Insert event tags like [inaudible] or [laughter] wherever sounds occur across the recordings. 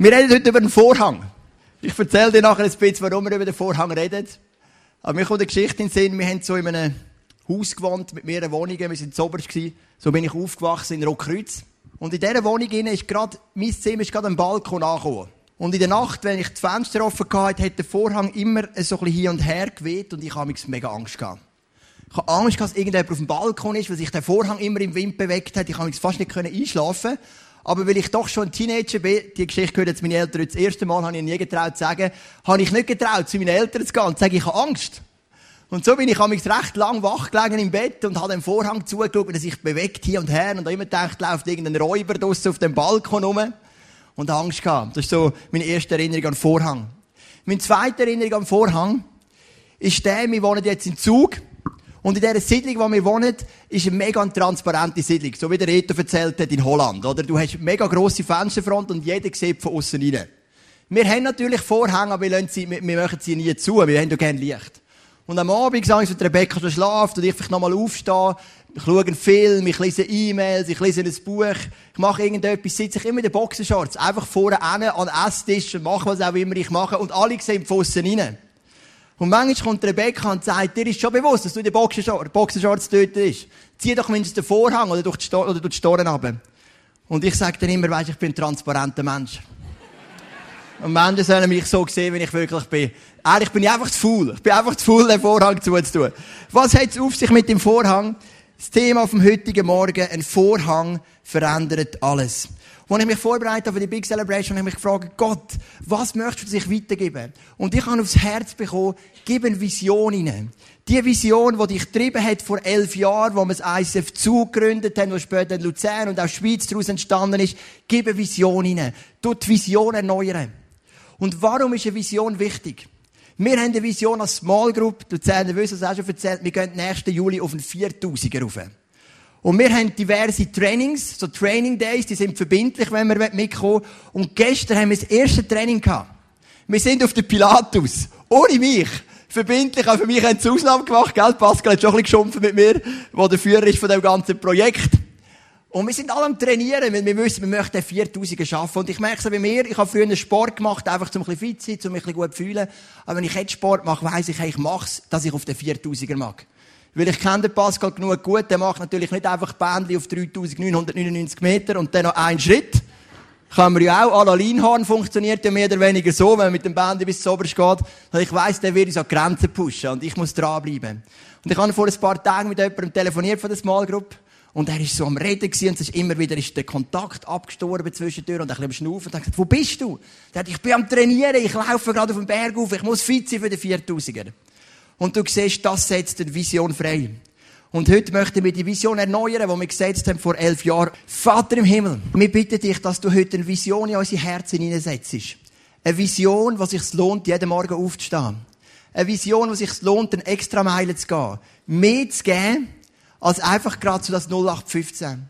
Wir reden heute über den Vorhang. Ich erzähle dir nachher ein bisschen, warum wir über den Vorhang reden. Aber mir kommt eine Geschichte in den Sinn. Wir haben so in einem Haus gewohnt mit mehreren Wohnungen. Wir sind zoberst gewesen. So bin ich aufgewachsen in Rockkreuz. Und in dieser Wohnung ist gerade, mein Zimmer ist gerade am Balkon angekommen. Und in der Nacht, wenn ich die Fenster offen hatte, hat der Vorhang immer so ein bisschen hin und her geweht und ich habe mega Angst gehabt. Ich habe Angst, dass irgendjemand auf dem Balkon ist, weil sich der Vorhang immer im Wind bewegt hat. Ich mich fast nicht einschlafen aber weil ich doch schon Teenager bin, die Geschichte gehört jetzt meine Eltern das erste Mal, habe ich nie getraut zu sagen, habe ich nicht getraut, zu meinen Eltern zu gehen und zu sagen, ich habe Angst. Und so bin ich mich recht lang wach gelegen im Bett und habe den Vorhang zugeschaut, wie er sich bewegt hier und her und habe immer gedacht, läuft irgendein Räuber draussen auf dem Balkon rum und Angst gehabt. Das ist so meine erste Erinnerung an den Vorhang. Meine zweite Erinnerung an den Vorhang ist der, wir wohnen jetzt in Zug und in dieser Siedlung, wo wir wohnen, ist eine mega transparente Siedlung. So wie der Reto erzählt hat in Holland, oder? Du hast mega grosse Fensterfront und jeder sieht von außen rein. Wir haben natürlich Vorhänge, aber wir, sie, wir, wir machen sie nie zu. Wir haben ja gerne Licht. Und am Abend sage ich, wenn Rebecca schon schlaft und ich vielleicht nochmal aufstehe, ich schaue einen Film, ich lese E-Mails, ich lese ein Buch, ich mache irgendetwas, sitze ich immer in den Boxershorts, einfach vorne an den Esstisch und mache was auch immer ich mache und alle sehen von außen rein. Und manchmal kommt Rebecca und sagt, dir ist schon bewusst, dass du in den Boxershorts dort bist. Zieh doch mindestens den Vorhang oder durch die, Sto oder durch die Storen runter. Und ich sage dann immer, weisst, ich bin ein transparenter Mensch. [laughs] Und Menschen sollen mich so sehen, wie ich wirklich bin. Ehrlich bin ich einfach zu faul. Ich bin einfach zu faul, den Vorhang zuzutun. Was hat es auf sich mit dem Vorhang? Das Thema vom heutigen Morgen, ein Vorhang verändert alles. Als ich mich vorbereitet für die Big Celebration, habe ich mich gefragt, Gott, was möchtest du sich weitergeben? Und ich habe aufs Herz bekommen, gib eine Vision hinein. Die Vision, die dich getrieben hat vor elf Jahren, wo wir das ICF zugegründet haben, wo später in Luzern und auch Schweiz daraus entstanden ist, gib eine Vision hinein. Du die Vision erneuern. Und warum ist eine Vision wichtig? Wir haben eine Vision als Small Group, Luzerner wissen es auch schon erzählt, wir gehen nächsten Juli auf einen 4000er rauf. Und wir haben diverse Trainings, so Training Days, die sind verbindlich, wenn wir mitkommen. Und gestern haben wir das erste Training gehabt. Wir sind auf der Pilatus. Ohne mich. Verbindlich. Auch für mich haben sie Ausnahme gemacht, gell? Pascal hat schon ein bisschen geschumpft mit mir, der der Führer ist von dem ganzen Projekt. Und wir sind alle am Trainieren, weil wir wissen, wir möchten 4000er schaffen. Und ich merke es bei mir, ich habe früher einen Sport gemacht, einfach zum ein bisschen fit zu sein, um mich ein bisschen gut zu fühlen. Aber wenn ich jetzt Sport mache, weiss ich, hey, ich mach's, dass ich auf den 4000er mag. Weil ich kenne den Pascal genug gut, der macht natürlich nicht einfach Bändli auf 3999 Meter und dann noch einen Schritt. Kann man ja auch, à la Linhorn funktioniert ja mehr oder weniger so, wenn man mit dem Bändli bis zu oberst geht. Und ich weiss, der wird uns an Grenzen pushen und ich muss dranbleiben. Und ich habe vor ein paar Tagen mit jemandem telefoniert von der Small Group. Und er ist so am Reden gewesen, und es ist immer wieder ist der Kontakt abgestorben zwischendurch und ein bisschen am Schnaufen. Und er hat gesagt, wo bist du? Er hat, ich bin am Trainieren, ich laufe gerade auf den Berg auf, ich muss fit sein für den 4000er. Und du siehst, das setzt eine Vision frei. Und heute möchten wir die Vision erneuern, die wir gesetzt haben vor elf Jahren. Vater im Himmel, wir bitten dich, dass du heute eine Vision in unsere Herzen hineinsetzt. Eine Vision, die sich lohnt, jeden Morgen aufzustehen. Eine Vision, die sich lohnt, eine extra Meile zu gehen. Mehr zu geben, als einfach gerade zu das 0815.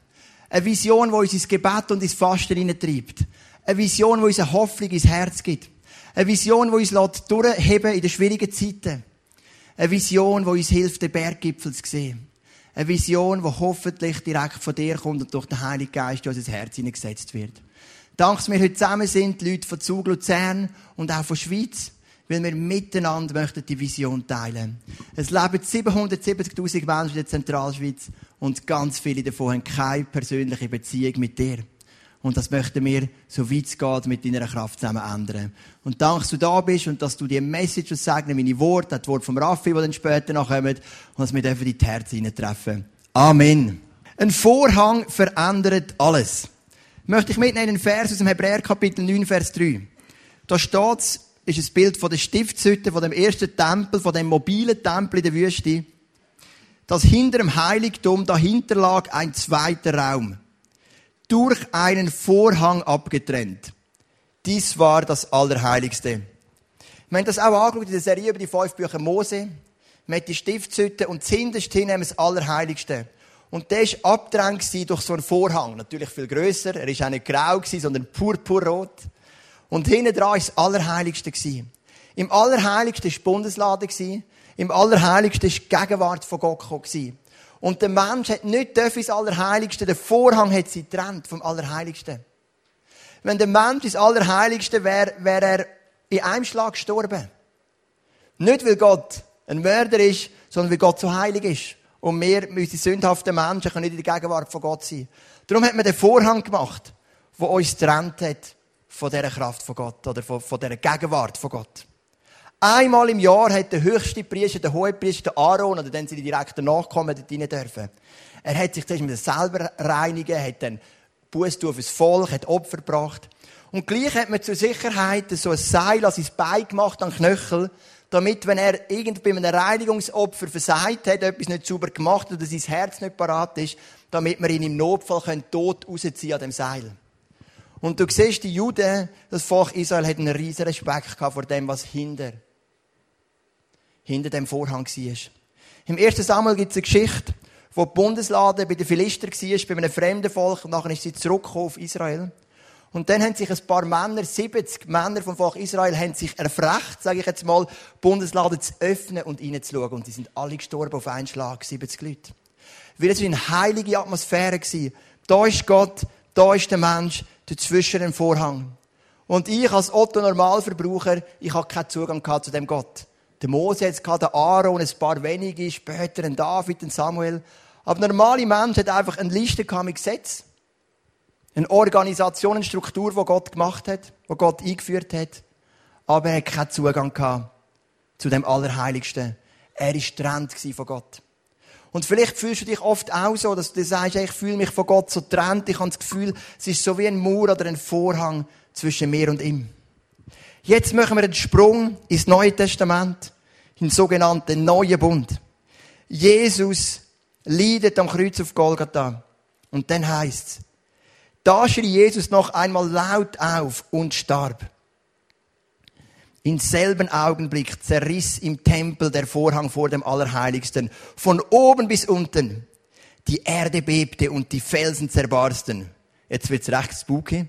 Eine Vision, die uns ins Gebet und ins Fasten hineintreibt. Eine Vision, die uns eine Hoffnung ins Herz gibt. Eine Vision, die uns durchheben in den schwierigen Zeiten. Eine Vision, die uns hilft, den Berggipfel zu sehen. Eine Vision, die hoffentlich direkt von dir kommt und durch den Heiligen Geist in unser Herz hineingesetzt wird. Danke, dass wir heute zusammen sind, die Leute von Zug Luzern und auch von Schweiz weil wir miteinander möchten die Vision teilen. Es leben 770.000 Menschen in der Zentralschweiz und ganz viele davon haben keine persönliche Beziehung mit dir. Und das möchten wir, so weit es geht, mit deiner Kraft zusammen ändern. Und danke, dass du da bist und dass du die Message sagen, meine Worte, das Wort vom Raffi, das dann später noch kommt, und dass wir dürfen in die Herzen treffen. Amen. Ein Vorhang verändert alles. Möchte ich mitnehmen einen Vers aus dem Hebräer Kapitel 9, Vers 3. Da steht ist ein Bild von der Stiftshütte, von dem ersten Tempel, von dem mobilen Tempel in der Wüste. Dass hinter dem Heiligtum dahinter lag ein zweiter Raum. Durch einen Vorhang abgetrennt. Dies war das Allerheiligste. Wir haben das auch angeschaut in der Serie über die fünf Bücher Mose. Wir haben die Stiftshütte und zuhinterst hin haben das Allerheiligste. Und der war abgetrennt durch so einen Vorhang. Natürlich viel grösser. Er war auch nicht grau, sondern purpurrot. Und hinten dran war das Allerheiligste. Im Allerheiligsten war die Bundeslade. Im Allerheiligsten war die Gegenwart von Gott. Und der Mensch hat nicht ins Allerheiligste, der Vorhang hat sie getrennt vom Allerheiligsten. wenn der Mensch ins Allerheiligste wäre, wäre er in einem Schlag gestorben. Nicht, weil Gott ein Mörder ist, sondern weil Gott so heilig ist. Und wir, unsere sündhaften Menschen, können nicht in der Gegenwart von Gott sein. Darum hat man den Vorhang gemacht, der uns getrennt hat von dieser Kraft von Gott oder von, von dieser Gegenwart von Gott. Einmal im Jahr hat der höchste Priester, der hohe Priester, der Aaron, oder dann sie die direkten Nachkommen dort rein dürfen. Er hat sich zuerst mit selber reinigen, hat dann Buß fürs Volk, hat Opfer gebracht. Und gleich hat man zur Sicherheit so ein Seil an sein Bein gemacht, an Knöchel, damit, wenn er irgend bei einem Reinigungsopfer versagt hat, etwas nicht sauber gemacht oder sein Herz nicht parat ist, damit wir ihn im Notfall tot rausziehen an dem Seil. Und du siehst, die Juden, das Volk Israel, hat einen riesen Respekt vor dem, was hinter hinter dem Vorhang war. Im ersten Samuel gibt es eine Geschichte, wo die Bundeslade bei den Philister war, bei einem fremden Volk, und nachher ist sie zurückgekommen auf Israel. Und dann haben sich ein paar Männer, 70 Männer vom Volk Israel, haben sich erfrecht, sage ich jetzt mal, die Bundeslade zu öffnen und reinzuschauen. Und die sind alle gestorben auf einen Schlag, 70 Leute. Weil es war eine heilige Atmosphäre. Da ist Gott, da ist der Mensch, dazwischen dem Vorhang. Und ich als Otto Normalverbraucher, ich habe keinen Zugang zu dem Gott. Der Mose jetzt gehabt, der Aaron, ein paar wenige, später ein David, ein Samuel. Aber normale Mensch hat einfach eine Liste mit Gesetz. Eine Organisation, eine Struktur, die Gott gemacht hat, die Gott eingeführt hat. Aber er hat keinen Zugang gehabt zu dem Allerheiligsten. Er war getrennt von Gott. Und vielleicht fühlst du dich oft auch so, dass du sagst, ich fühle mich von Gott so getrennt. Ich habe das Gefühl, es ist so wie ein Mauer oder ein Vorhang zwischen mir und ihm. Jetzt machen wir einen Sprung ins Neue Testament, in den sogenannten Neuen Bund. Jesus leidet am Kreuz auf Golgatha. Und dann heißt's, da schrie Jesus noch einmal laut auf und starb. Im selben Augenblick zerriss im Tempel der Vorhang vor dem Allerheiligsten, von oben bis unten. Die Erde bebte und die Felsen zerbarsten. Jetzt wird's recht spooky.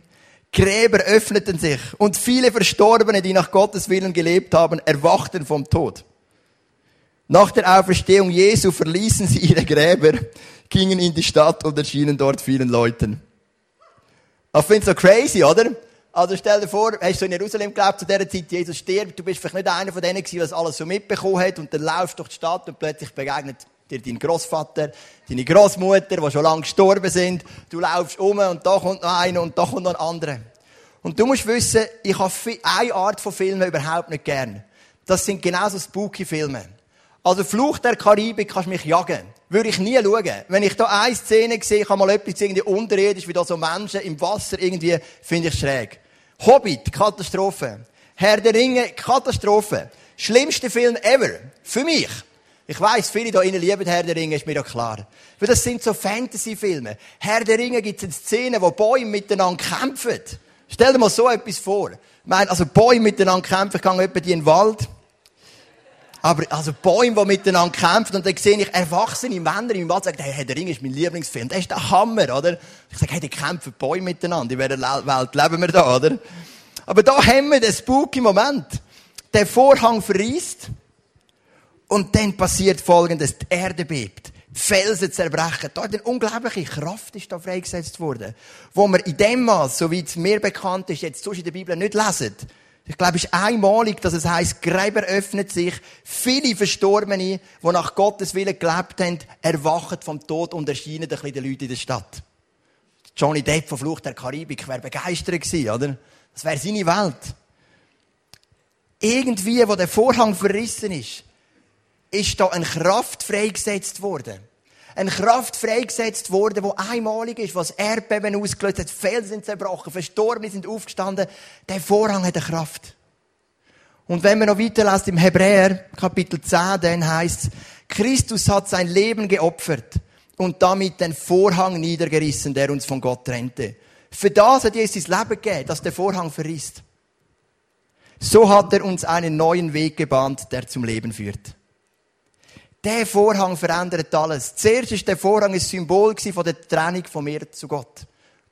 Gräber öffneten sich und viele Verstorbene, die nach Gottes Willen gelebt haben, erwachten vom Tod. Nach der Auferstehung Jesu verließen sie ihre Gräber, gingen in die Stadt und erschienen dort vielen Leuten. Ich finde es so crazy, oder? Also stell dir vor, hast du in Jerusalem gelebt zu der Zeit, Jesus stirbt, du bist vielleicht nicht einer von denen gewesen, der alles so mitbekommen hat und dann laufst du durch die Stadt und plötzlich begegnet dir dein Großvater, deine Großmutter, die schon lange gestorben sind. Du laufst um und da kommt noch einer und da kommt noch ein anderer. Und du musst wissen, ich habe eine Art von Filmen überhaupt nicht gern. Das sind genauso spooky Filme. Also Fluch der Karibik kannst du mich jagen. Würde ich nie schauen. Wenn ich da eine Szene sehe, kann mal etwas irgendwie unterirdisch, wie da so Menschen im Wasser irgendwie, finde ich schräg. Hobbit, Katastrophe. Herr der Ringe, Katastrophe. Schlimmste Film ever. Für mich. Ich weiss, viele da innen lieben Herr der Ringe, ist mir ja klar. Weil das sind so Fantasy-Filme. Herr der Ringe gibt es eine Szene, wo Bäume miteinander kämpfen. Stell dir mal so etwas vor. Ich meine, also Bäume miteinander kämpfen, ich gehe etwa in den Wald. Aber, also Bäume, die miteinander kämpfen, und dann sehe ich erwachsene Männer im Wald, sagen, hey, Herr der Ringe ist mein Lieblingsfilm. Das ist der Hammer, oder? Ich sage, hey, die kämpfen Bäume miteinander. In welcher Welt leben wir da, oder? Aber da haben wir den spooky Moment. Der Vorhang verriest. Und dann passiert Folgendes. Die Erde bebt. Felsen zerbrechen. Da eine unglaubliche Kraft ist da freigesetzt worden. Wo wir in dem Maß, so wie es mir bekannt ist, jetzt sonst in der Bibel nicht lesen. Ich glaube, es ist einmalig, dass es heißt, Gräber öffnet sich. Viele Verstorbene, die nach Gottes Willen gelebt haben, erwachen vom Tod und erscheinen ein bisschen den Leuten in der Stadt. Johnny Depp von Flucht der Karibik wäre begeistert gewesen, oder? Das wäre seine Welt. Irgendwie, wo der Vorhang verrissen ist, ist da eine Kraft freigesetzt worden. Eine Kraft freigesetzt worden, die einmalig ist, was Erdbeben ausgelöst hat, Felsen sind zerbrochen, Verstorbene sind aufgestanden. Der Vorhang hat eine Kraft. Und wenn man noch weiterlässt im Hebräer, Kapitel 10, dann heißt Christus hat sein Leben geopfert und damit den Vorhang niedergerissen, der uns von Gott trennte. Für das hat Jesus sein Leben gegeben, dass der Vorhang verrisst. So hat er uns einen neuen Weg gebahnt, der zum Leben führt. Der Vorhang verändert alles. Zuerst ist der Vorhang ein Symbol von der Trennung von mir zu Gott.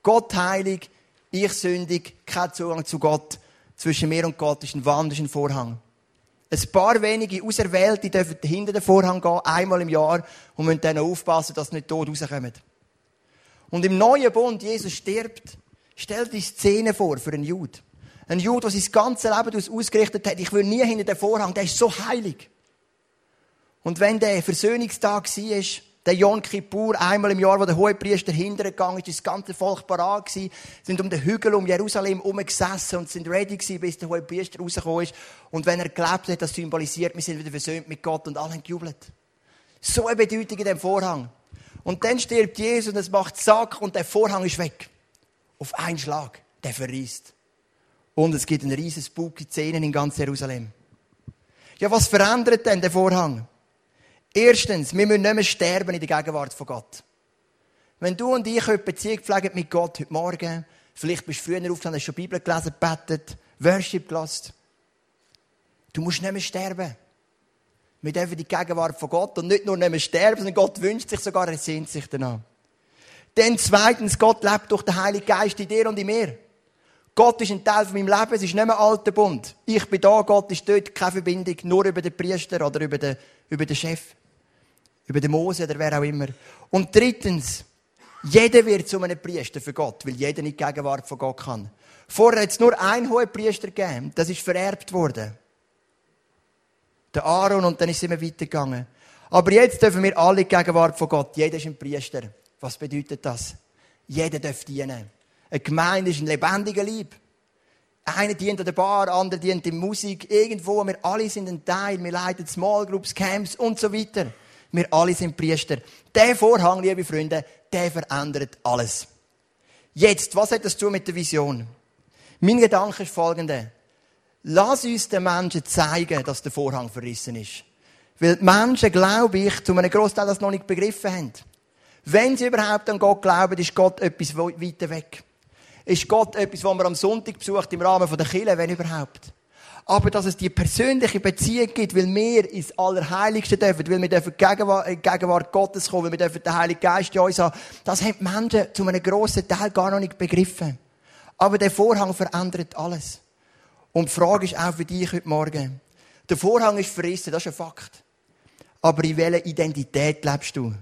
Gott heilig, ich sündig, kein Zugang zu Gott. Zwischen mir und Gott ist ein wandelnder Vorhang. Ein paar wenige Auserwählte dürfen hinter den Vorhang gehen, einmal im Jahr, und müssen dann aufpassen, dass sie nicht tot rauskommen. Und im neuen Bund, Jesus stirbt, Stell dir die Szene vor für einen Jude. Ein Jude, der sein ganzes Leben ausgerichtet hat, ich will nie hinter den Vorhang, der ist so heilig. Und wenn der Versöhnungstag war, der Yom Kippur, einmal im Jahr, wo der Hohepriester hintergegangen ist, das ganze Volk parat gewesen, sind um den Hügel um Jerusalem herumgesessen und sind ready gewesen, bis der Hohepriester rausgekommen ist. Und wenn er gelebt hat, das symbolisiert, wir sind wieder versöhnt mit Gott und alle haben gejubelt. So eine Bedeutung in dem Vorhang. Und dann stirbt Jesus und es macht Sack und der Vorhang ist weg. Auf einen Schlag. Der verriest. Und es gibt einen riesen spooky Szenen in ganz Jerusalem. Ja, was verändert denn der Vorhang? Erstens, wir müssen nicht mehr sterben in der Gegenwart von Gott. Wenn du und ich heute Beziehung pflegen mit Gott heute Morgen, vielleicht bist du früher aufgestanden, hast schon Bibel gelesen, betet, Worship gelassen. Du musst nicht mehr sterben. Wir dürfen die Gegenwart von Gott und nicht nur nicht mehr sterben, sondern Gott wünscht sich sogar, er sehnt sich danach. Dann zweitens, Gott lebt durch den Heiligen Geist in dir und in mir. Gott ist ein Teil von meinem Leben, es ist nicht mehr alter Bund. Ich bin da, Gott ist dort, keine Verbindung, nur über den Priester oder über den, über den Chef über den Mose oder wer auch immer. Und drittens, jeder wird zu einem Priester für Gott, weil jeder nicht Gegenwart von Gott kann. Vorher hat es nur einen hohen Priester gegeben, das ist vererbt worden. Der Aaron und dann ist es immer weitergegangen. Aber jetzt dürfen wir alle die Gegenwart von Gott. Jeder ist ein Priester. Was bedeutet das? Jeder darf dienen. Eine Gemeinde ist ein lebendiger Lieb. Einer dient an der Bar, andere dient in Musik. Irgendwo, wir alle sind ein Teil. Wir leiten Small Groups, Camps und so weiter. Wir alle sind Priester. Der Vorhang, liebe Freunde, der verändert alles. Jetzt, was hat das zu mit der Vision? Mein Gedanke ist folgender. Lass uns den Menschen zeigen, dass der Vorhang verrissen ist. Weil die Menschen, glaube ich, zu einem Großteil das noch nicht begriffen haben. Wenn sie überhaupt an Gott glauben, ist Gott etwas weiter weg. Ist Gott etwas, was man am Sonntag besucht im Rahmen der Kirche, wenn überhaupt aber dass es die persönliche Beziehung gibt, weil wir ins Allerheiligste dürfen, weil wir dürfen Gegenwart, äh, Gegenwart Gottes kommen, weil wir dürfen den Heiligen Geist in uns haben, das haben die Menschen zu einem grossen Teil gar noch nicht begriffen. Aber der Vorhang verändert alles. Und die Frage ist auch für dich heute Morgen. Der Vorhang ist verrissen, das ist ein Fakt. Aber in welcher Identität lebst du?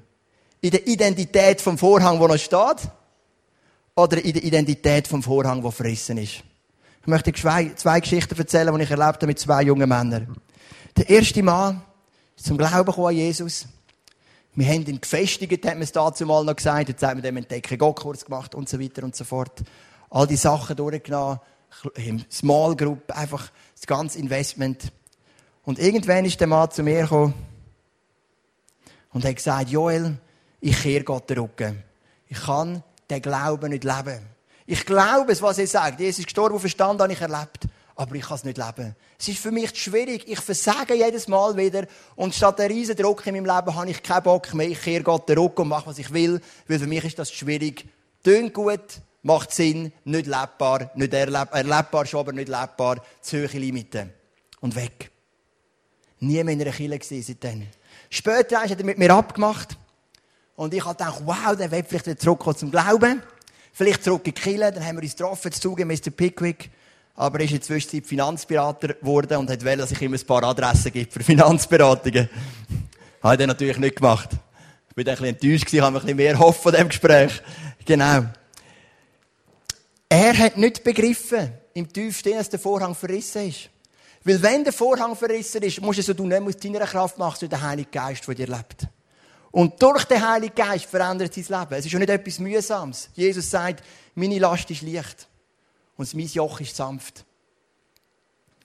In der Identität vom Vorhang, wo noch steht? Oder in der Identität vom Vorhang, wo verrissen ist? Ich möchte zwei Geschichten erzählen, die ich erlebt habe mit zwei jungen Männern. Der erste Mann ist zum Glauben gekommen an Jesus. Wir haben ihn gefestigt, hat man es dazu mal noch gesagt. Jetzt haben wir dem Entdecken Gott-Kurs gemacht und so weiter und so fort. All die Sachen durchgenommen. Small Group, einfach das ganze Investment. Und irgendwann ist der Mann zu mir gekommen und hat gesagt, Joel, ich kehre Gott den Rücken. Ich kann den Glauben nicht leben. Ich glaube es, was er sagt. Jesus ist gestorben und verstanden, habe ich erlebt. Aber ich kann es nicht leben. Es ist für mich schwierig. Ich versage jedes Mal wieder. Und statt der riesen Druck in meinem Leben habe ich keinen Bock mehr. Ich kehre Gott Rücken und mache, was ich will. Weil für mich ist das schwierig. Tönt gut, macht Sinn, nicht lebbar. Nicht erleb erlebbar schon, aber nicht lebbar. Zu hohe Limiten. Und weg. Nie mehr in einer Kille gewesen seitdem. Später hat er mit mir abgemacht. Und ich habe gedacht, wow, der will vielleicht wieder zurückkommen zum Glauben. Vielleicht zurück in Kirche, dann haben wir uns getroffen, zu Mr. Pickwick. Aber er ist inzwischen Finanzberater geworden und hat wollen, dass ich ihm ein paar Adressen gebe für Finanzberatungen. [laughs] Habe ich natürlich nicht gemacht. Ich bin ein bisschen enttäuscht gewesen, habe ein bisschen mehr Hoffen von dem Gespräch. Genau. Er hat nicht begriffen, im tiefsten, dass der Vorhang verrissen ist. Weil wenn der Vorhang verrissen ist, musst du es so du nicht aus deiner Kraft machen, sondern der Heilige Geist, der dir lebt. Und durch den Heiligen Geist verändert sein Leben. Es ist schon nicht etwas Mühsames. Jesus sagt, meine Last ist leicht. Und mein Joch ist sanft.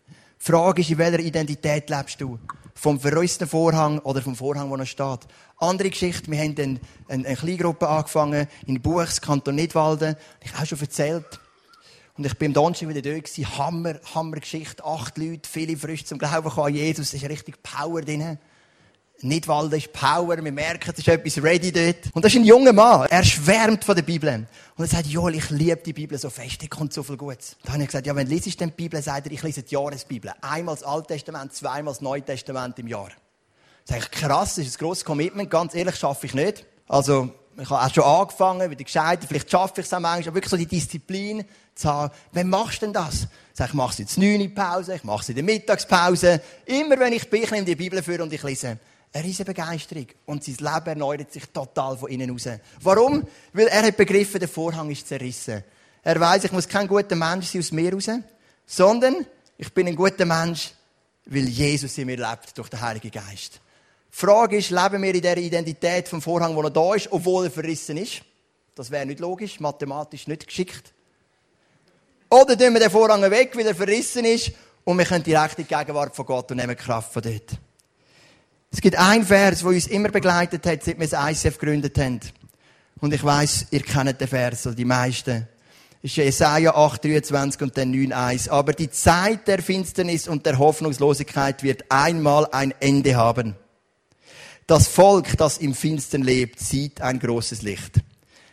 Die Frage ist, in welcher Identität lebst du? Vom verrosteten Vorhang oder vom Vorhang, wo noch steht? Andere Geschichte, wir haben eine, eine, eine Kleingruppe angefangen in Buchs, Kanton Nidwalden. Ich habe schon erzählt. Und ich bin am Donnerstag wieder gewesen. Hammer, Hammer Geschichte. Acht Leute, viele frisch zum Glauben an Jesus. Es ist richtig Power drin. Nidwalden ist Power, wir merken, es ist etwas ready dort. Und das ist ein junger Mann, er schwärmt von der Bibel. Und er sagt, Joel, ich liebe die Bibel so fest, da kommt so viel Gutes. Da habe ich gesagt, ja, wenn du denn die Bibel, sagt er, ich lese die Jahresbibel. Einmal das Alte Testament, zweimal das Neue Testament im Jahr. Das ist krass, das ist ein grosses Commitment, ganz ehrlich, schaffe ich nicht. Also, ich habe auch schon angefangen, wieder gescheitert, vielleicht schaffe ich es auch manchmal, aber wirklich so die Disziplin zu haben. Wann machst du denn das? Sag, ich mache es jetzt 9 Pause, ich mache es in der Mittagspause. Immer wenn ich bin, ich nehme die Bibel für und ich lese eine riesige Begeisterung. Und sein Leben erneuert sich total von innen raus. Warum? Weil er hat begriffen, der Vorhang ist zerrissen. Er weiß, ich muss kein guter Mensch sein aus mir raus, sondern ich bin ein guter Mensch, weil Jesus in mir lebt durch den Heiligen Geist. Die Frage ist, leben wir in der Identität vom Vorhang, der noch da ist, obwohl er verrissen ist? Das wäre nicht logisch, mathematisch nicht geschickt. Oder tun wir den Vorhang weg, weil er verrissen ist, und wir können direkt in die Gegenwart von Gott und nehmen Kraft von dort. Es gibt einen Vers, der uns immer begleitet hat, seit wir das ICF gegründet haben. Und ich weiss, ihr kennt den Vers, oder die meisten. Das ist Jesaja 8, 23 und dann 9, 1. Aber die Zeit der Finsternis und der Hoffnungslosigkeit wird einmal ein Ende haben. Das Volk, das im Finstern lebt, sieht ein großes Licht.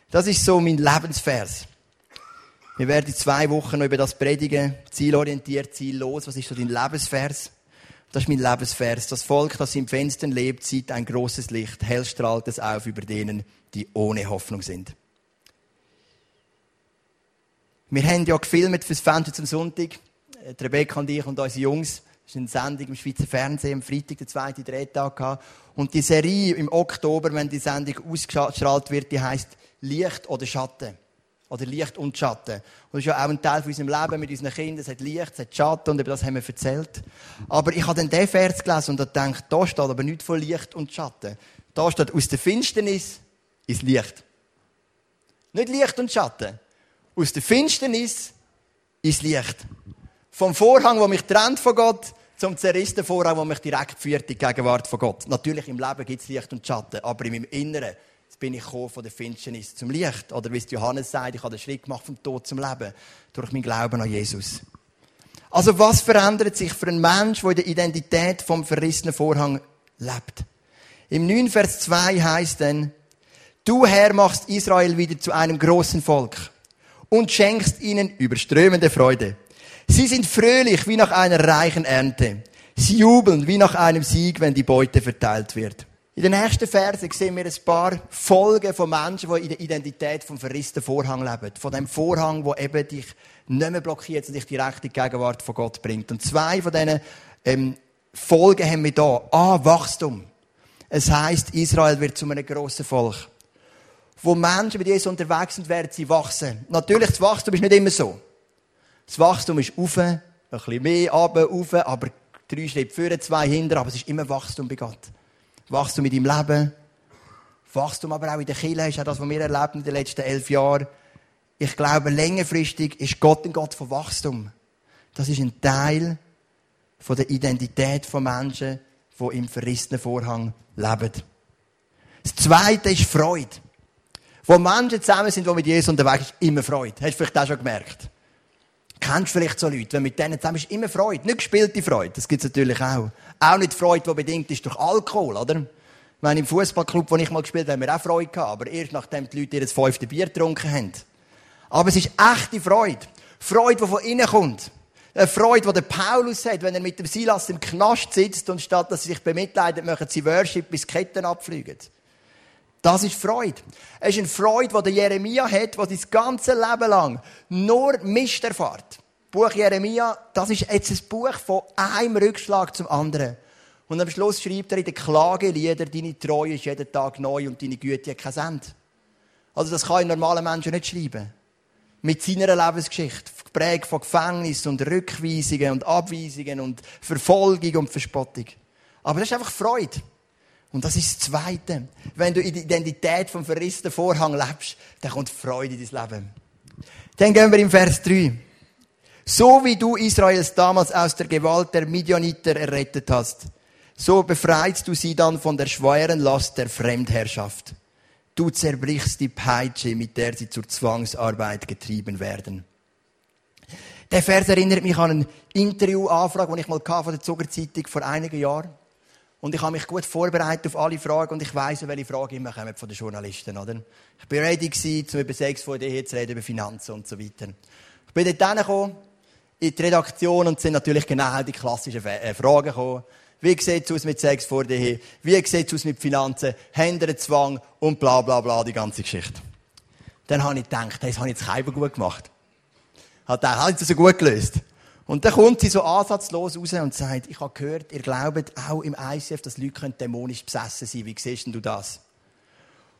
Das ist so mein Lebensvers. Wir werden zwei Wochen noch über das predigen. Zielorientiert, ziellos. Was ist so dein Lebensvers? Das ist mein Lebensvers. Das Volk, das im Fenstern lebt, sieht ein großes Licht. Hell strahlt es auf über denen, die ohne Hoffnung sind. Wir haben ja gefilmt fürs Fenster zum Sonntag. Äh, Rebecca und ich und unsere Jungs. Das ist eine Sendung im Schweizer Fernsehen am Freitag, der zweite Drehtag. Und die Serie im Oktober, wenn die Sendung ausgestrahlt wird, die heißt Licht oder Schatten. Oder Licht und Schatten. Und das ist ja auch ein Teil von unserem Leben mit unseren Kindern. Es hat Licht, es hat Schatten und über das haben wir erzählt. Aber ich habe dann den Vers gelesen und da gedacht, da steht aber nicht von Licht und Schatten. Da steht aus der Finsternis ins Licht. Nicht Licht und Schatten. Aus der Finsternis ins Licht. Vom Vorhang, der mich trennt von Gott, zum zerrissenen Vorhang, der mich direkt führt in die Gegenwart von Gott. Natürlich im Leben gibt es Licht und Schatten, aber in meinem Inneren bin ich gekommen von der Finsternis zum Licht. Oder wie es Johannes sagt, ich habe den Schritt gemacht vom Tod zum Leben. Durch meinen Glauben an Jesus. Also was verändert sich für einen Mensch, der in der Identität vom verrissenen Vorhang lebt? Im 9 Vers 2 heißt dann, du Herr machst Israel wieder zu einem großen Volk und schenkst ihnen überströmende Freude. Sie sind fröhlich wie nach einer reichen Ernte. Sie jubeln wie nach einem Sieg, wenn die Beute verteilt wird. In den nächsten Versen sehen wir ein paar Folgen von Menschen, die in der Identität vom verrissenen Vorhang leben. Von dem Vorhang, der eben dich nicht mehr blockiert und dich direkt in die Gegenwart von Gott bringt. Und zwei von diesen ähm, Folgen haben wir da. A, Wachstum. Es heißt, Israel wird zu einem grossen Volk. Wo Menschen mit Jesus unterwegs sind, werden sie wachsen. Natürlich, das Wachstum ist nicht immer so. Das Wachstum ist auf, ein bisschen mehr, runter, auf, aber drei Schritte vorne, zwei hinter, aber es ist immer Wachstum bei Gott. Wachstum in deinem Leben. Wachstum aber auch in der Kirche ist auch das, was wir erlebt in den letzten elf Jahren. Ich glaube, längerfristig ist Gott ein Gott von Wachstum. Das ist ein Teil von der Identität von Menschen, die im verrissenen Vorhang leben. Das Zweite ist Freude. Wo Menschen zusammen sind, die mit Jesus unterwegs sind, immer Freude. Hast du vielleicht auch schon gemerkt? Kennst vielleicht so Leute, wenn mit denen zusammen ist, immer Freude. Nicht gespielte Freude, das gibt es natürlich auch. Auch nicht Freude, die bedingt ist durch Alkohol, oder? Ich meine, im Fußballclub, wo ich mal gespielt habe, haben wir auch Freude gehabt, aber erst nachdem die Leute ihr fünfte Bier getrunken haben. Aber es ist echte Freude. Freude, die von innen kommt. Eine Freude, die der Paulus hat, wenn er mit dem Silas im Knast sitzt und statt dass sie sich bemitleidet, machen sie Worship bis Ketten abfliegen. Das ist Freude. Es ist eine Freude, die der Jeremia hat, die sein ganze Leben lang nur Mist erfährt. Buch Jeremia, das ist jetzt ein Buch von einem Rückschlag zum anderen. Und am Schluss schreibt er in den Klagelieder, deine Treue ist jeden Tag neu und deine Güte hat kein Ende. Also das kann ein normaler Mensch nicht schreiben. Mit seiner Lebensgeschichte, geprägt von Gefängnis und Rückweisungen und Abweisungen und Verfolgung und Verspottung. Aber das ist einfach Freude. Und das ist das Zweite. Wenn du in der Identität vom verrissenen Vorhang lebst, dann kommt Freude in dein Leben. Dann gehen wir im Vers 3. So wie du Israels damals aus der Gewalt der Midianiter errettet hast, so befreist du sie dann von der schweren Last der Fremdherrschaft. Du zerbrichst die Peitsche, mit der sie zur Zwangsarbeit getrieben werden. Der Vers erinnert mich an eine Interviewanfrage, die ich mal von der Zuckerzeitung vor einigen Jahren. Und ich habe mich gut vorbereitet auf alle Fragen und ich weiss, welche Fragen immer kommen von den Journalisten, oder? Ich bin ready zum über Sex vor dir zu reden, über Finanzen und so weiter. Ich bin dort hingekommen, in die Redaktion und sind natürlich genau die klassischen äh, Fragen gekommen. Wie sieht es aus mit Sex vor dir? Wie sieht es aus mit Finanzen? Hände Zwang und bla bla bla, die ganze Geschichte. Dann habe ich gedacht, das habe ich jetzt Keiber gut gemacht. Hat er hat das so gut gelöst. Und dann kommt sie so ansatzlos raus und sagt, ich habe gehört, ihr glaubt auch im ICF, dass Leute dämonisch besessen sein Wie siehst denn du das?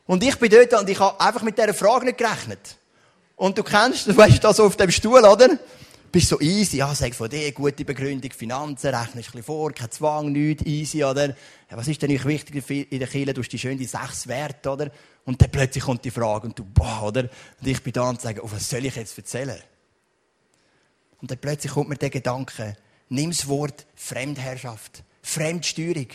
Und ich bin dort und ich habe einfach mit dieser Frage nicht gerechnet. Und du kennst, du weißt das so auf dem Stuhl, oder? Bist so easy, ja, sag von dir, gute Begründung, Finanzen, rechnest ein bisschen vor, kein Zwang, nichts, easy, oder? Ja, was ist denn eigentlich wichtig in der Kirche? Du hast die schönen sechs Werte, oder? Und dann plötzlich kommt die Frage und du, boah, oder? Und ich bin da und sage, oh, was soll ich jetzt erzählen? Und dann plötzlich kommt mir der Gedanke, nimm das Wort Fremdherrschaft, Fremdsteuerung.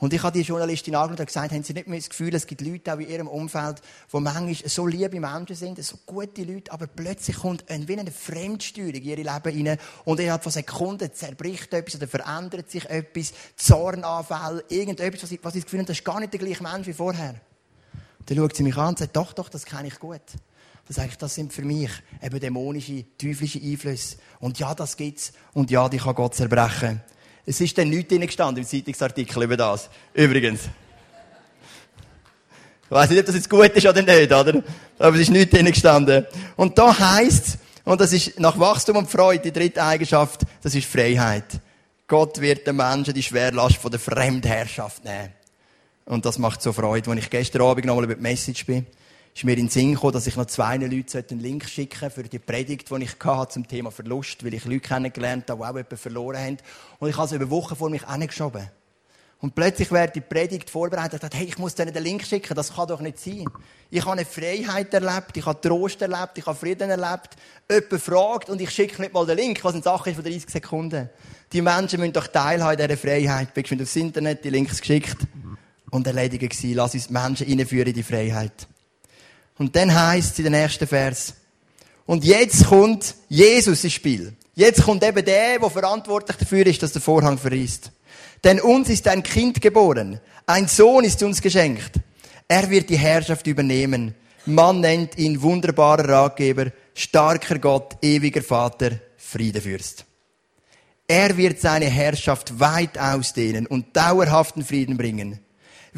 Und ich habe die Journalistin angeschaut und gesagt, haben Sie nicht mehr das Gefühl, es gibt Leute auch in Ihrem Umfeld, die manchmal so liebe Menschen sind, so gute Leute, aber plötzlich kommt ein, wie eine Fremdsteuerung in ihr Leben rein und innerhalb von Sekunden zerbricht etwas oder verändert sich etwas, Zornanfälle, irgendetwas, was ich, was ich das Gefühl habe, das ist gar nicht der gleiche Mensch wie vorher. Und dann schaut sie mich an und sagt, doch, doch, das kenne ich gut. Dann sage das sind für mich eben dämonische, teuflische Einflüsse. Und ja, das gibt's. Und ja, die kann Gott zerbrechen. Es ist dann nichts drin gestanden im Zeitungsartikel über das. Übrigens. Ich weiss nicht, ob das jetzt gut ist oder nicht, oder? Aber es ist nichts drin gestanden. Und da heisst und das ist nach Wachstum und Freude die dritte Eigenschaft, das ist Freiheit. Gott wird den Menschen die Schwerlast von der Fremdherrschaft nehmen. Und das macht so Freude. Als ich gestern Abend nochmal über die Message bin, ist mir in den Sinn gekommen, dass ich noch zwei Leuten einen Link schicken für die Predigt, die ich hatte zum Thema Verlust, weil ich Leute kennengelernt habe, die auch jemanden verloren haben. Und ich habe sie über Wochen vor mich hingeschoben. Und plötzlich wird die Predigt vorbereitet und dachte, hey, ich muss denen den Link schicken, das kann doch nicht sein. Ich habe eine Freiheit erlebt, ich habe Trost erlebt, ich habe Frieden erlebt. Jemand fragt und ich schicke nicht mal den Link, was eine Sache ist von 30 Sekunden. Die Menschen müssen doch teilhaben in dieser Freiheit. Du hast aufs Internet die Links geschickt und erledigt gewesen. Lass uns Menschen einführen in die Freiheit. Und dann heißt es in den nächsten Vers. Und jetzt kommt Jesus ins Spiel. Jetzt kommt eben der, der verantwortlich dafür ist, dass der Vorhang verriest. Denn uns ist ein Kind geboren. Ein Sohn ist uns geschenkt. Er wird die Herrschaft übernehmen. Man nennt ihn wunderbarer Ratgeber, starker Gott, ewiger Vater, Friedefürst. Er wird seine Herrschaft weit ausdehnen und dauerhaften Frieden bringen.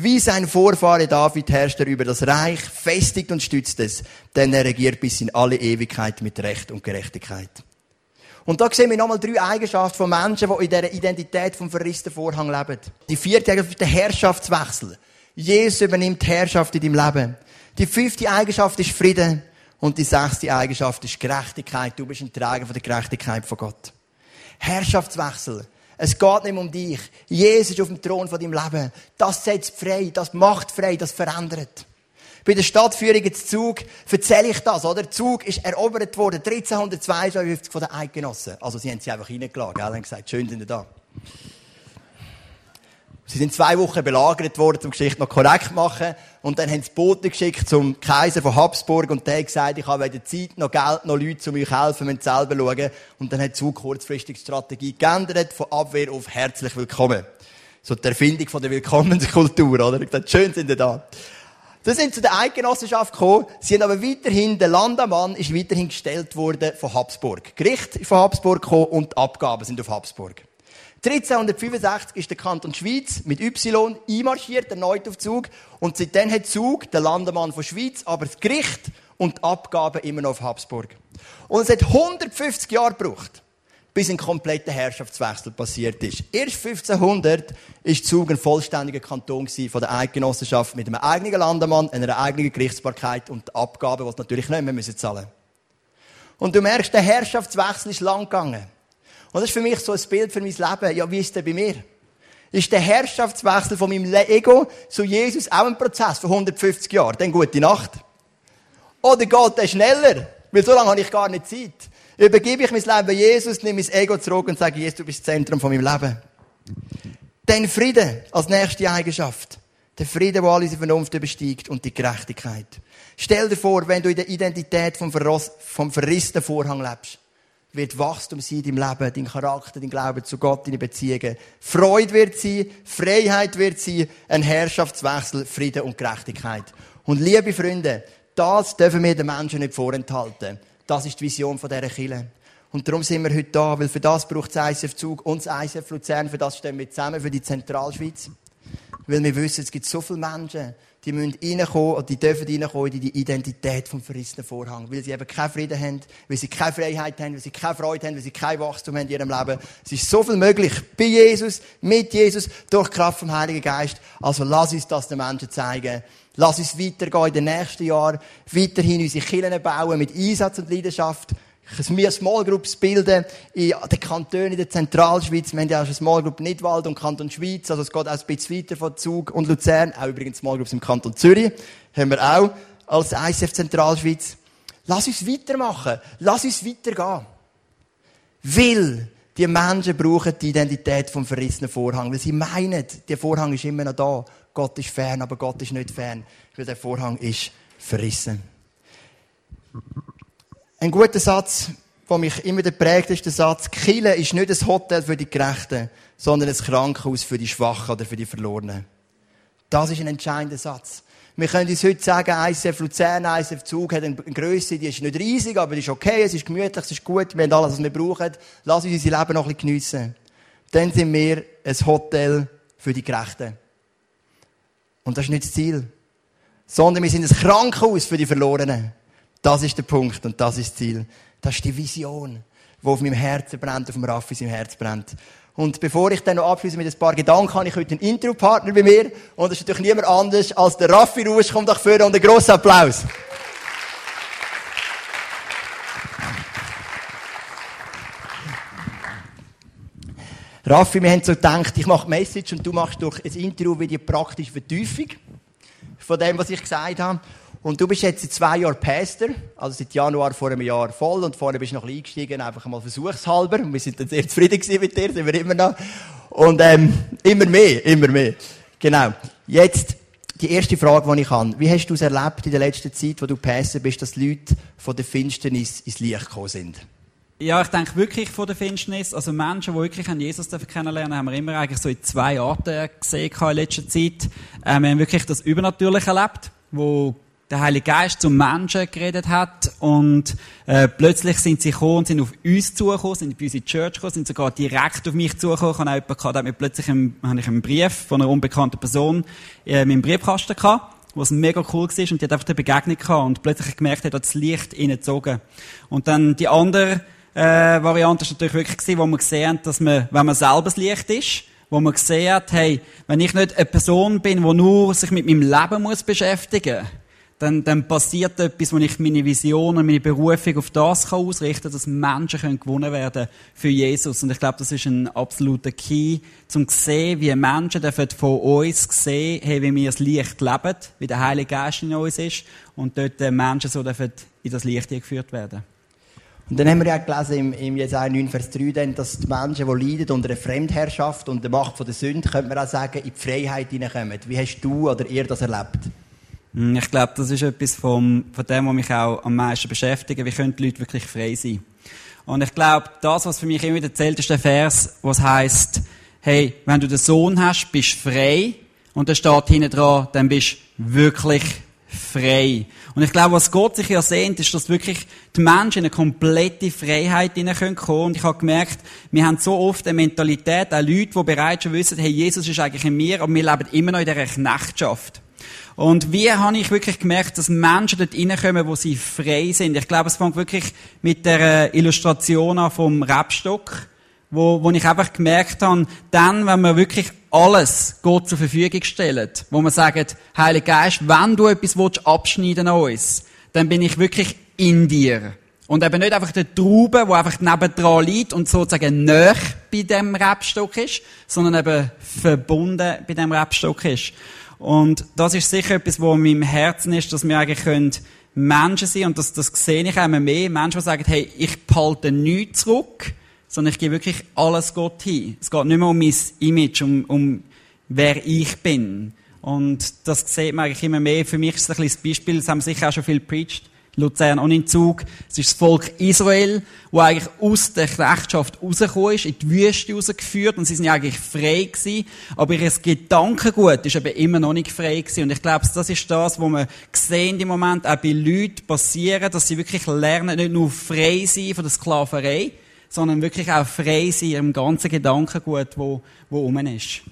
Wie sein Vorfahre David herrscht er über das Reich, festigt und stützt es, denn er regiert bis in alle Ewigkeit mit Recht und Gerechtigkeit. Und da sehen wir nochmal drei Eigenschaften von Menschen, die in dieser Identität vom verrissten Vorhang leben. Die vierte Eigenschaft ist der Herrschaftswechsel. Jesus übernimmt Herrschaft in deinem Leben. Die fünfte Eigenschaft ist Frieden. Und die sechste Eigenschaft ist Gerechtigkeit. Du bist ein Träger von der Gerechtigkeit von Gott. Herrschaftswechsel. Es geht nicht um dich. Jesus ist auf dem Thron von deinem Leben. Das setzt frei, das macht frei, das verändert. Bei der Stadtführung ins Zug erzähle ich das, oder? Der Zug ist erobert worden, 1352 von den Eidgenossen. Also, sie haben sie einfach reingeladen, gell? haben gesagt, schön sind ihr da. Sie sind zwei Wochen belagert worden, um die Geschichte noch korrekt zu machen. Und dann haben sie Boten geschickt zum Kaiser von Habsburg und der hat gesagt, ich habe weder Zeit noch Geld noch Leute, um euch helfen, müsst selber schauen. Und dann hat Zug kurzfristig die Strategie geändert, von Abwehr auf herzlich willkommen. So die Erfindung von der Willkommenskultur, oder? Ich dachte, schön sind ihr da. Sie sind zu der Eidgenossenschaft gekommen, sie haben aber weiterhin, der Landamann ist weiterhin gestellt worden von Habsburg. Gericht ist von Habsburg gekommen und die Abgaben sind auf Habsburg. 1365 ist der Kanton Schweiz mit Y einmarschiert, erneut auf Zug. Und seitdem hat Zug, der Landemann von Schweiz, aber das Gericht und die Abgaben immer noch auf Habsburg. Und es hat 150 Jahre gebraucht, bis ein kompletter Herrschaftswechsel passiert ist. Erst 1500 ist Zug ein vollständiger Kanton von der Eidgenossenschaft mit einem eigenen Landemann, einer eigenen Gerichtsbarkeit und Abgaben, die natürlich nicht mehr müssen zahlen Und du merkst, der Herrschaftswechsel ist lang gegangen. Und das ist für mich so ein Bild für mein Leben. Ja, wie ist der bei mir? Ist der Herrschaftswechsel von meinem Ego zu Jesus auch ein Prozess von 150 Jahren? Dann gute Nacht. Oder geht der schneller? Weil so lange habe ich gar nicht Zeit. Übergebe ich mein Leben Jesus, nehme mein Ego zurück und sage, Jesus, du bist das Zentrum von meinem Leben. Dann Frieden als nächste Eigenschaft. Der Frieden, der alle unsere Vernunft übersteigt und die Gerechtigkeit. Stell dir vor, wenn du in der Identität vom, vom verrissenen Vorhang lebst wird Wachstum sein in deinem Leben, dein Charakter, dein Glaube zu Gott, deine Beziehungen. Freude wird sein, Freiheit wird sein, ein Herrschaftswechsel, Frieden und Gerechtigkeit. Und liebe Freunde, das dürfen wir den Menschen nicht vorenthalten. Das ist die Vision von dieser Kirche. Und darum sind wir heute da, weil für das braucht es ICF Zug und das ICF Luzern, für das stehen wir zusammen, für die Zentralschweiz. Weil wir wissen, es gibt so viele Menschen, die müssen reinkommen, oder die dürfen reinkommen in die Identität vom verrissenen Vorhang. Weil sie eben keinen Frieden haben, weil sie keine Freiheit haben, weil sie keine Freude haben, weil sie kein Wachstum haben in ihrem Leben. Es ist so viel möglich bei Jesus, mit Jesus, durch Kraft vom Heiligen Geist. Also lass uns das den Menschen zeigen. Lass uns weitergehen in den nächsten Jahren, weiterhin unsere Kirchen bauen mit Einsatz und Leidenschaft, Small Groups bilden in den Kantonen in der Zentralschweiz. Wir haben ja auch schon Small Group Nidwald und Kanton Schweiz, also es geht auch ein bisschen weiter von Zug und Luzern, auch übrigens Small Groups im Kanton Zürich, haben wir auch als ICF Zentralschweiz. Lass uns weitermachen, lass uns weitergehen. Weil die Menschen brauchen die Identität vom verrissenen Vorhang, weil sie meinen, der Vorhang ist immer noch da. Gott ist fern, aber Gott ist nicht fern, weil der Vorhang ist verrissen. Ein guter Satz, der mich immer prägt, ist der Satz, Kille ist nicht ein Hotel für die Gerechten, sondern ein Krankenhaus für die Schwachen oder für die Verlorenen. Das ist ein entscheidender Satz. Wir können uns heute sagen, ICF Luzern, ICF Zug hat eine Größe, die ist nicht riesig, aber die ist okay, es ist gemütlich, es ist gut, wir haben alles, was wir brauchen. Lass uns unser Leben noch ein bisschen geniessen. Dann sind wir ein Hotel für die Gerechten. Und das ist nicht das Ziel. Sondern wir sind ein Krankenhaus für die Verlorenen. Das ist der Punkt und das ist das Ziel. Das ist die Vision, die auf meinem Herzen brennt, auf dem Raffi im Herz brennt. Und bevor ich dann noch abschließe mit ein paar Gedanken, habe ich heute einen Intro-Partner bei mir. Und das ist natürlich niemand anders als der Raffi Rusch. Kommt doch vor und einen grossen Applaus. Raffi, wir haben so gedacht, ich mache Message und du machst durch ein Interview wie die praktische Vertiefung von dem, was ich gesagt habe. Und du bist jetzt seit zwei Jahren Pastor, also seit Januar vor einem Jahr voll und vorher bist du noch ein eingestiegen, einfach mal versuchshalber. Wir sind dann sehr zufrieden mit dir, sind wir immer noch. Und ähm, immer mehr, immer mehr. Genau. Jetzt die erste Frage, die ich habe. Wie hast du es erlebt in der letzten Zeit, wo du Pastor bist, dass Leute von der Finsternis ins Licht gekommen sind? Ja, ich denke wirklich von der Finsternis. Also Menschen, die wirklich an Jesus kennenlernen, haben wir immer eigentlich so in zwei Arten gesehen in letzter Zeit. Ähm, wir haben wirklich das Übernatürliche erlebt, wo der Heilige Geist zum Menschen geredet hat und äh, plötzlich sind sie gekommen sind auf uns zugekommen, sind in unsere Church gekommen, sind sogar direkt auf mich zugekommen. Ich habe auch jemanden gehabt, der mir plötzlich einen, habe ich einen Brief von einer unbekannten Person äh, in meinem Briefkasten gehabt, was mega cool war und die hat einfach eine Begegnung gehabt und plötzlich gemerkt hat, das Licht reingezogen. Und dann die andere äh, Variante ist natürlich wirklich gewesen, wo man gesehen hat, dass man, wenn man selber das Licht ist, wo man gesehen hat, hey, wenn ich nicht eine Person bin, die nur sich mit meinem Leben muss beschäftigen muss, dann, dann passiert etwas, wo ich meine Vision und meine Berufung auf das kann ausrichten kann, dass Menschen können gewonnen werden für Jesus. Und ich glaube, das ist ein absoluter Key, zum zu sehen, wie Menschen dürfen von uns sehen, hey, wie wir das Licht leben, wie der Heilige Geist in uns ist, und dort Menschen so dürfen in das Licht geführt werden. Und dann haben wir ja gelesen im, im Jesaja 9, Vers 3, dann, dass die Menschen, die leiden unter der Fremdherrschaft und der Macht von der Sünde, könnte man auch sagen, in die Freiheit hineinkommen. Wie hast du oder ihr das erlebt? Hm, ich glaube, das ist etwas vom, von dem, was mich auch am meisten beschäftigt. Wie können die Leute wirklich frei sein? Und ich glaube, das, was für mich immer wieder zählt, ist der Vers, was heißt, hey, wenn du den Sohn hast, bist du frei. Und da steht hinten dran, dann bist du wirklich frei. Und ich glaube, was Gott sich ja sehnt, ist, dass wirklich die Menschen in eine komplette Freiheit hineinkommen können. Und ich habe gemerkt, wir haben so oft eine Mentalität, auch Leute, die bereits schon wissen, hey, Jesus ist eigentlich in mir, aber wir leben immer noch in dieser Knechtschaft. Und wie habe ich wirklich gemerkt, dass Menschen dort reinkommen, wo sie frei sind? Ich glaube, es fängt wirklich mit der Illustration an vom Rebstock, wo, wo ich einfach gemerkt habe, dann, wenn wir wirklich alles Gott zur Verfügung stellen, wo man sagt, Heiliger Geist, wenn du etwas willst, abschneiden an uns, dann bin ich wirklich in dir. Und eben nicht einfach der Traube, wo einfach nebendran liegt und sozusagen näher bei dem Rebstock ist, sondern eben verbunden bei dem Rebstock ist. Und das ist sicher etwas, was in meinem Herzen ist, dass wir eigentlich können Menschen sein und das, das sehe ich immer mehr. Menschen, die sagen, hey, ich behalte nichts zurück, sondern ich gebe wirklich alles Gott hin. Es geht nicht mehr um mein Image, um, um wer ich bin. Und das sieht man eigentlich immer mehr. Für mich ist es ein bisschen das Beispiel, das haben sicher auch schon viel preached. Luzern und in Zug. Es ist das Volk Israel, wo eigentlich aus der Knechtschaft rausgekommen ist, in die Wüste rausgeführt und sie sind ja eigentlich frei gewesen, aber ihr Gedankengut ist eben immer noch nicht frei gewesen. Und ich glaube, das ist das, was wir sehen im Moment auch bei Leuten passieren, dass sie wirklich lernen, nicht nur frei sein von der Sklaverei, sondern wirklich auch frei sein im ganzen Gedankengut, wo, wo rum ist.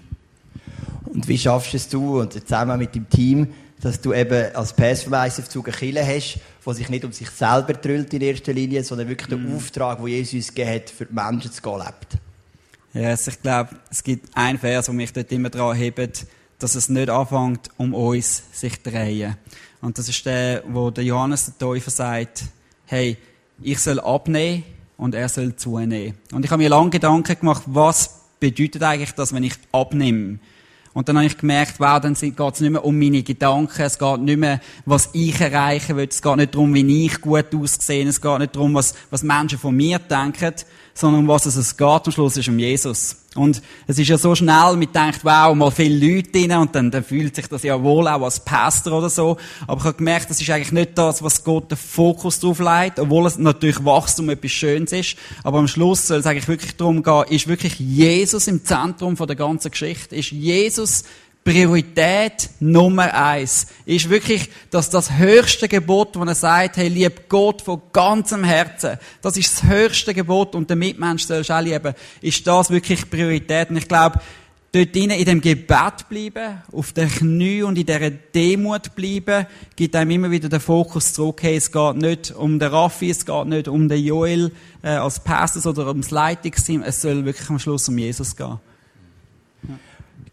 Und wie schaffst es du und zusammen mit dem Team, dass du eben als Passverweis auf Zug eine Kille hast, die sich nicht um sich selber drüllt in erster Linie, sondern wirklich den mm. Auftrag, den Jesus gegeben hat, für die Menschen zu gehen, lebt. Ja, yes, ich glaube, es gibt einen Vers, der mich dort immer daran hebt, dass es nicht anfängt, um uns sich zu drehen. Und das ist der, wo der Johannes der Täufer sagt, hey, ich soll abnehmen und er soll zunehmen. Und ich habe mir lange Gedanken gemacht, was bedeutet eigentlich das, wenn ich abnehme? Und dann habe ich gemerkt, wow, dann geht es nicht mehr um meine Gedanken, es geht nicht mehr, was ich erreichen will, es geht nicht darum, wie ich gut aussehe, es geht nicht darum, was, was Menschen von mir denken, sondern um was es geht am Schluss ist um Jesus. Und es ist ja so schnell, man denkt, wow, mal viele Leute drin, und dann, dann fühlt sich das ja wohl auch als Pastor oder so. Aber ich habe gemerkt, das ist eigentlich nicht das, was Gott den Fokus drauf legt, obwohl es natürlich Wachstum etwas Schönes ist. Aber am Schluss soll es eigentlich wirklich darum gehen, ist wirklich Jesus im Zentrum von der ganzen Geschichte? Ist Jesus Priorität Nummer eins ist wirklich, dass das höchste Gebot, wo er sagt, hey, lieb Gott von ganzem Herzen, das ist das höchste Gebot und der Mitmensch sollst auch lieben, ist das wirklich Priorität. Und ich glaube, dort in dem Gebet bleiben, auf den Knie und in dieser Demut bleiben, gibt einem immer wieder den Fokus zurück, hey, es geht nicht um den Raffi, es geht nicht um den Joel äh, als Pastor oder ums Leitungsteam, es soll wirklich am Schluss um Jesus gehen.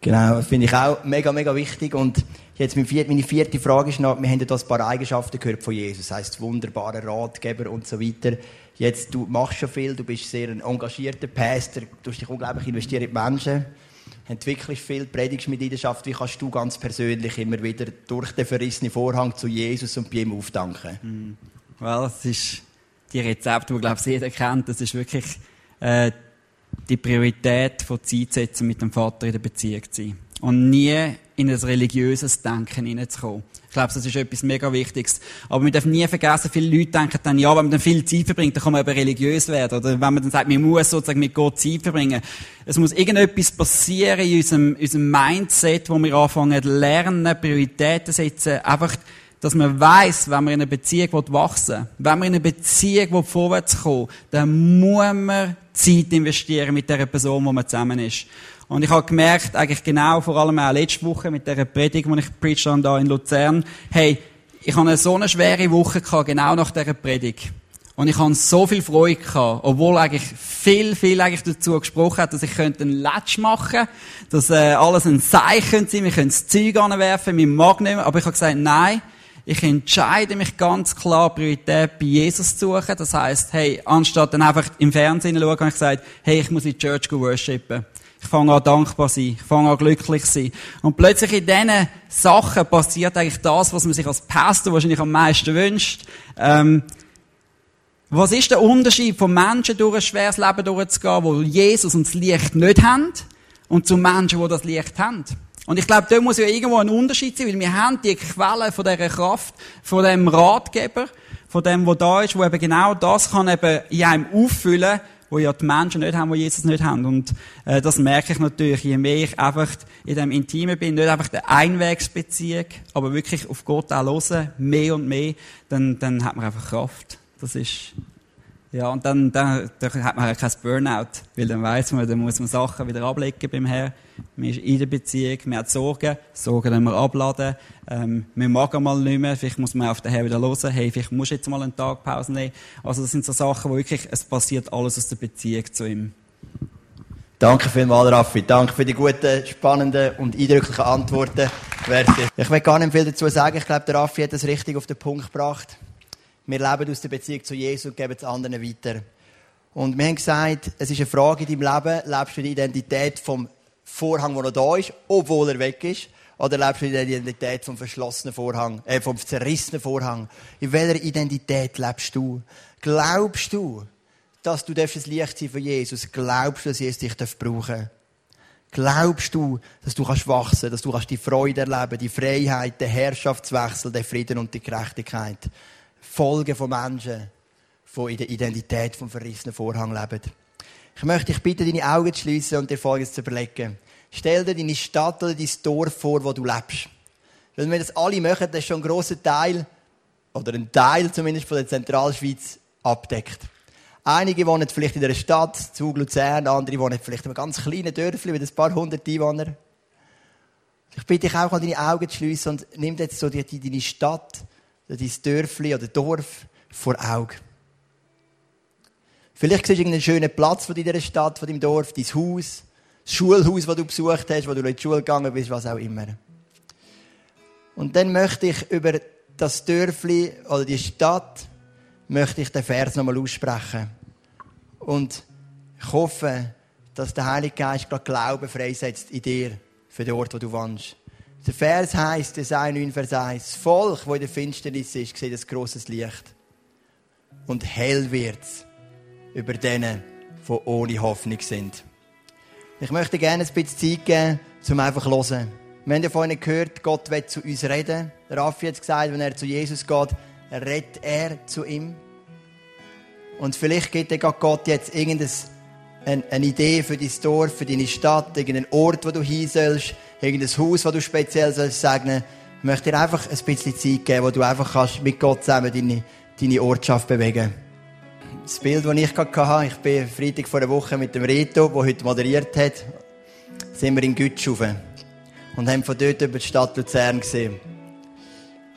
Genau, finde ich auch mega, mega wichtig. Und jetzt meine vierte Frage ist noch, wir haben ja ein paar Eigenschaften gehört von Jesus. Das heisst, wunderbarer Ratgeber und so weiter. Jetzt, du machst schon viel, du bist sehr ein engagierter Pastor, du hast dich unglaublich investiert in die Menschen, entwickelst viel, predigst mit Leidenschaft. Wie kannst du ganz persönlich immer wieder durch den verrissenen Vorhang zu Jesus und bei ihm aufdanken? Mhm. Well, das ist die Rezepte, die, glaube ich, jeder kennt. Das ist wirklich, äh, die Priorität von Zeit setzen, mit dem Vater in der Beziehung zu sein. Und nie in ein religiöses Denken hineinzukommen. Ich glaube, das ist etwas mega Wichtiges. Aber wir dürfen nie vergessen, viele Leute denken dann, ja, wenn man dann viel Zeit verbringt, dann kann man eben religiös werden. Oder wenn man dann sagt, man muss sozusagen mit Gott Zeit verbringen. Es muss irgendetwas passieren in unserem, unserem Mindset, wo wir anfangen lernen, Prioritäten setzen, einfach dass man weiß, wenn man in einer Beziehung wachsen will, wenn man in einer Beziehung vorwärts kommen dann muss man Zeit investieren mit der Person, wo man zusammen ist. Und ich habe gemerkt, eigentlich genau, vor allem auch letzte Woche mit der Predigt, die ich preached habe, da in Luzern, hey, ich eine so eine schwere Woche gehabt, genau nach dieser Predigt. Und ich habe so viel Freude gehabt, obwohl eigentlich viel, viel eigentlich dazu gesprochen hat, dass ich könnte einen Latsch machen, dass äh, alles ein Zeichen sein, wir können das Zeug anwerfen, mein Mag nehmen, aber ich habe gesagt, nein, ich entscheide mich ganz klar, Priorität bei Jesus zu suchen. Das heißt, hey, anstatt dann einfach im Fernsehen zu schauen, habe ich gesagt, hey, ich muss in die Church worshipen. Ich fange an dankbar sein. Ich fange an glücklich sein. Und plötzlich in diesen Sachen passiert eigentlich das, was man sich als Pastor wahrscheinlich am meisten wünscht. Ähm, was ist der Unterschied von Menschen durch ein schweres Leben durchzugehen, wo Jesus und das Licht nicht haben, und zu Menschen, die das Licht haben? Und ich glaube, da muss ja irgendwo ein Unterschied sein, weil wir haben die Quelle von dieser Kraft, von dem Ratgeber, von dem, wo da ist, wo eben genau das kann eben in einem auffüllen, wo ja die Menschen nicht haben, wo Jesus nicht haben. Und äh, das merke ich natürlich, je mehr ich einfach in dem Intimen bin, nicht einfach der Einwegsbeziehung, aber wirklich auf Gott auch hören, mehr und mehr, dann, dann hat man einfach Kraft. Das ist ja, und dann, dann, dann hat man kein Burnout, weil dann weiß man, dann muss man Sachen wieder ablegen beim Herrn. Man ist in der Beziehung, man hat Sorgen, Sorgen dann wir abladen, ähm, man mag einmal nicht mehr, vielleicht muss man auf den Herrn wieder hören, hey, vielleicht muss jetzt mal einen Tag Pause nehmen. Also das sind so Sachen, wo wirklich, es passiert alles aus der Beziehung zu ihm. Danke vielmals, Raffi. Danke für die guten, spannenden und eindrücklichen Antworten. Ich will gar nicht viel dazu sagen. Ich glaube, der Raffi hat das richtig auf den Punkt gebracht. Wir leben aus der Beziehung zu Jesus und geben es anderen weiter. Und wir haben gesagt, es ist eine Frage in deinem Leben, lebst du die Identität vom Vorhang, der noch da ist, obwohl er weg ist, oder lebst du die Identität vom verschlossenen Vorhang, äh, vom zerrissenen Vorhang? In welcher Identität lebst du? Glaubst du, dass du das Licht sein für Jesus? Glaubst du, dass Jesus dich brauchen? Glaubst du, dass du kannst wachsen, dass du kannst die Freude erleben, die Freiheit, den Herrschaftswechsel, den Frieden und die Gerechtigkeit? Folgen von Menschen, die in der Identität vom verrissenen Vorhang leben. Ich möchte dich bitten, deine Augen zu schließen und dir Folgendes zu überlegen. Stell dir deine Stadt oder dein Dorf vor, wo du lebst. Wenn wir das alle machen, das ist schon ein grosser Teil, oder ein Teil zumindest von der Zentralschweiz abdeckt. Einige wohnen vielleicht in einer Stadt, Zug, Luzern, andere wohnen vielleicht in einem ganz kleinen Dörfli mit ein paar hundert Einwohnern. Ich bitte dich auch, deine Augen zu schließen und nimm jetzt so deine Stadt, dein Dörfli oder Dorf vor Augen. Vielleicht siehst du irgendeinen schönen Platz von deiner Stadt, von deinem Dorf, dein Haus, das Schulhaus, das du besucht hast, wo du in die Schule gegangen bist, was auch immer. Und dann möchte ich über das Dörfli oder die Stadt möchte ich den Vers nochmal aussprechen. Und ich hoffe, dass der Heilige Geist gerade Glauben freisetzt in dir, für den Ort, wo du wohnst. Der Vers heisst, Jesaja 9, Vers 1, das Volk, das in der Finsternis ist, sieht ein grosses Licht. Und hell wird's über denen, die ohne Hoffnung sind. Ich möchte gerne ein bisschen Zeit geben, um einfach zu hören. Wir haben ja vorhin gehört, Gott will zu uns reden. Der Raffi hat gesagt, wenn er zu Jesus geht, redet er zu ihm. Und vielleicht gibt Gott jetzt irgendeine eine Idee für dein Dorf, für deine Stadt, irgendeinen Ort, wo du hin sollst, irgendein Haus, wo du speziell sollst segnen. Ich möchte dir einfach ein bisschen Zeit geben, wo du einfach kannst mit Gott zusammen deine, deine Ortschaft bewegen. Das Bild, das ich gerade hatte, ich bin Freitag vor einer Woche mit dem Reto, der heute moderiert hat, sind wir in Gütschaufen und haben von dort über die Stadt Luzern gesehen.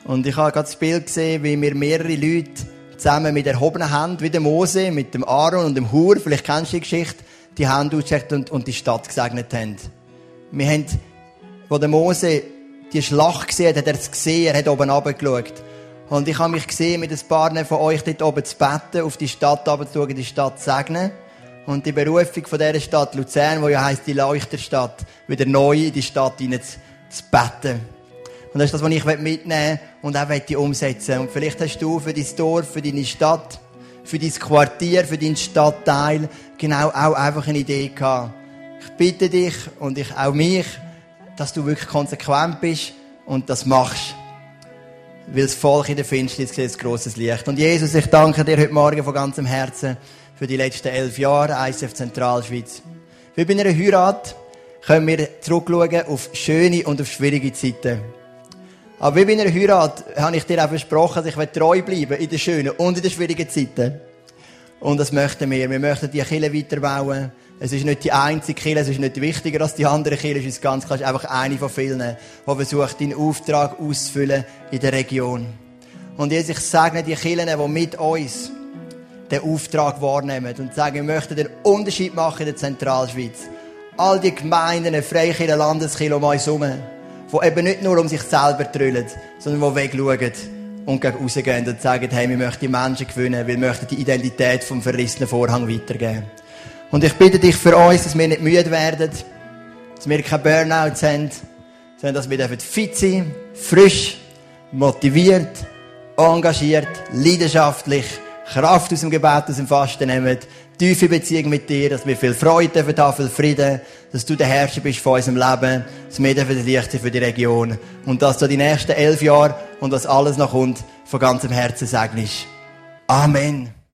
Und ich habe gerade das Bild gesehen, wie wir mehrere Leute zusammen mit erhobener Hand, wie der Mose, mit dem Aaron und dem Hur, vielleicht kennst du die Geschichte, die Hand ausgestreckt und, und die Stadt gesegnet haben. Wir haben, wo der Mose die Schlacht gesehen hat, hat er es gesehen, er hat oben runtergeschaut. Und ich habe mich gesehen, mit ein paar von euch dort oben zu beten, auf die Stadt runterzuschauen, die Stadt zu segnen. Und die Berufung von dieser Stadt Luzern, die ja heisst die Leuchterstadt, wieder neu in die Stadt hinein zu, beten. Und das ist das, was ich mitnehmen und auch umsetzen Und vielleicht hast du für dein Dorf, für deine Stadt, für dein Quartier, für deinen Stadtteil genau auch einfach eine Idee gehabt. Ich bitte dich und ich auch mich, dass du wirklich konsequent bist und das machst. Weil das Volk in der Finsternis sieht ein grosses Licht. Und Jesus, ich danke dir heute Morgen von ganzem Herzen für die letzten elf Jahre ICF Zentralschweiz. Wie bei einer Heirat können wir zurückschauen auf schöne und auf schwierige Zeiten. Aber wie bei einer Heirat habe ich dir auch versprochen, dass ich treu bleiben in den schönen und in den schwierigen Zeiten. Und das möchten wir. Wir möchten die Kirche weiterbauen. Es ist nicht die einzige Kirche, es ist nicht wichtiger als die andere Kirche, es ist ganz klar, es ist einfach eine von vielen, die versucht, deinen Auftrag auszufüllen in der Region. Und jetzt, ich sage die Kirchen, die mit uns den Auftrag wahrnehmen und sagen, wir möchten den Unterschied machen in der Zentralschweiz. All die Gemeinden, Freikirchen, Landeskirchen um uns herum die eben nicht nur um sich selber trüllen, sondern die wegschauen und gegen rausgehen und sagen, hey, wir möchten die Menschen gewinnen, wir möchten die Identität vom verrissenen Vorhang weitergeben. Und ich bitte dich für uns, dass wir nicht müde werden, dass wir keine Burnouts haben, sondern dass wir fit sein frisch, motiviert, engagiert, leidenschaftlich, Kraft aus dem Gebet, aus dem Fasten nehmen, tiefe Beziehung mit dir, dass wir viel Freude haben, viel Frieden, dass du der Herrscher bist von unserem Leben, dass wir dürfen Licht für die Region und dass du die nächsten elf Jahre und was alles noch kommt, von ganzem Herzen segnest. Amen.